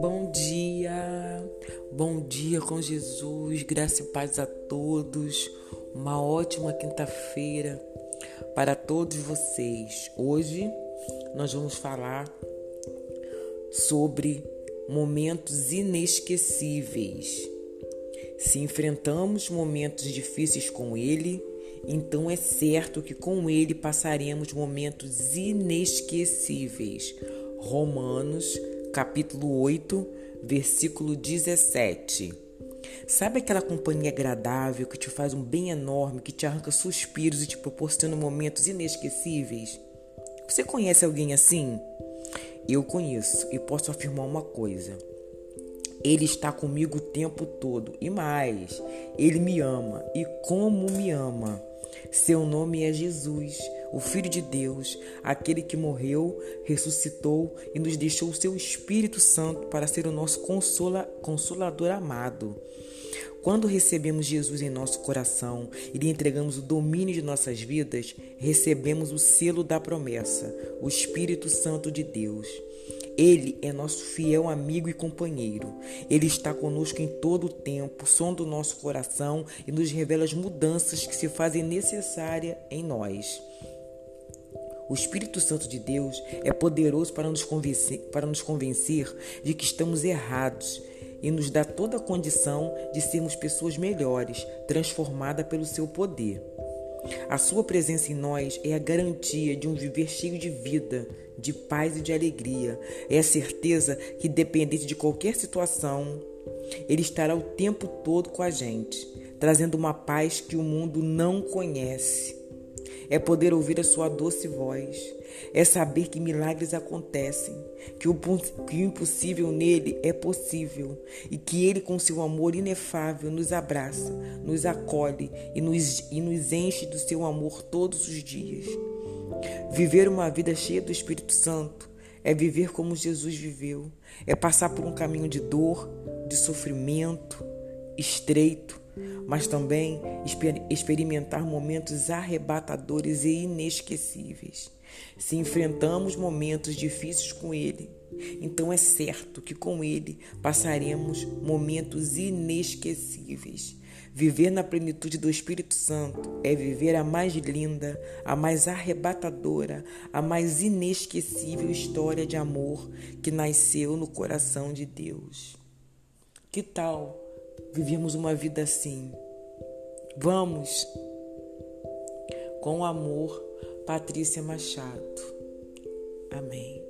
Bom dia, bom dia com Jesus, graça e paz a todos. Uma ótima quinta-feira para todos vocês. Hoje nós vamos falar sobre momentos inesquecíveis. Se enfrentamos momentos difíceis com Ele, então é certo que com Ele passaremos momentos inesquecíveis. Romanos, capítulo 8, versículo 17. Sabe aquela companhia agradável que te faz um bem enorme, que te arranca suspiros e te proporciona momentos inesquecíveis? Você conhece alguém assim? Eu conheço e posso afirmar uma coisa. Ele está comigo o tempo todo e mais, ele me ama e como me ama. Seu nome é Jesus, o Filho de Deus, aquele que morreu, ressuscitou e nos deixou o seu Espírito Santo para ser o nosso consola, consolador amado. Quando recebemos Jesus em nosso coração e lhe entregamos o domínio de nossas vidas, recebemos o selo da promessa, o Espírito Santo de Deus. Ele é nosso fiel amigo e companheiro. Ele está conosco em todo o tempo, sonda o nosso coração e nos revela as mudanças que se fazem necessárias em nós. O Espírito Santo de Deus é poderoso para nos convencer, para nos convencer de que estamos errados e nos dá toda a condição de sermos pessoas melhores, transformadas pelo seu poder. A sua presença em nós é a garantia de um viver cheio de vida, de paz e de alegria. É a certeza que, independente de qualquer situação, Ele estará o tempo todo com a gente, trazendo uma paz que o mundo não conhece. É poder ouvir a sua doce voz. É saber que milagres acontecem, que o, que o impossível nele é possível e que ele, com seu amor inefável, nos abraça, nos acolhe e nos, e nos enche do seu amor todos os dias. Viver uma vida cheia do Espírito Santo é viver como Jesus viveu, é passar por um caminho de dor, de sofrimento, estreito, mas também experimentar momentos arrebatadores e inesquecíveis. Se enfrentamos momentos difíceis com Ele, então é certo que com Ele passaremos momentos inesquecíveis. Viver na plenitude do Espírito Santo é viver a mais linda, a mais arrebatadora, a mais inesquecível história de amor que nasceu no coração de Deus. Que tal vivermos uma vida assim? Vamos! Com amor, Patrícia Machado. Amém.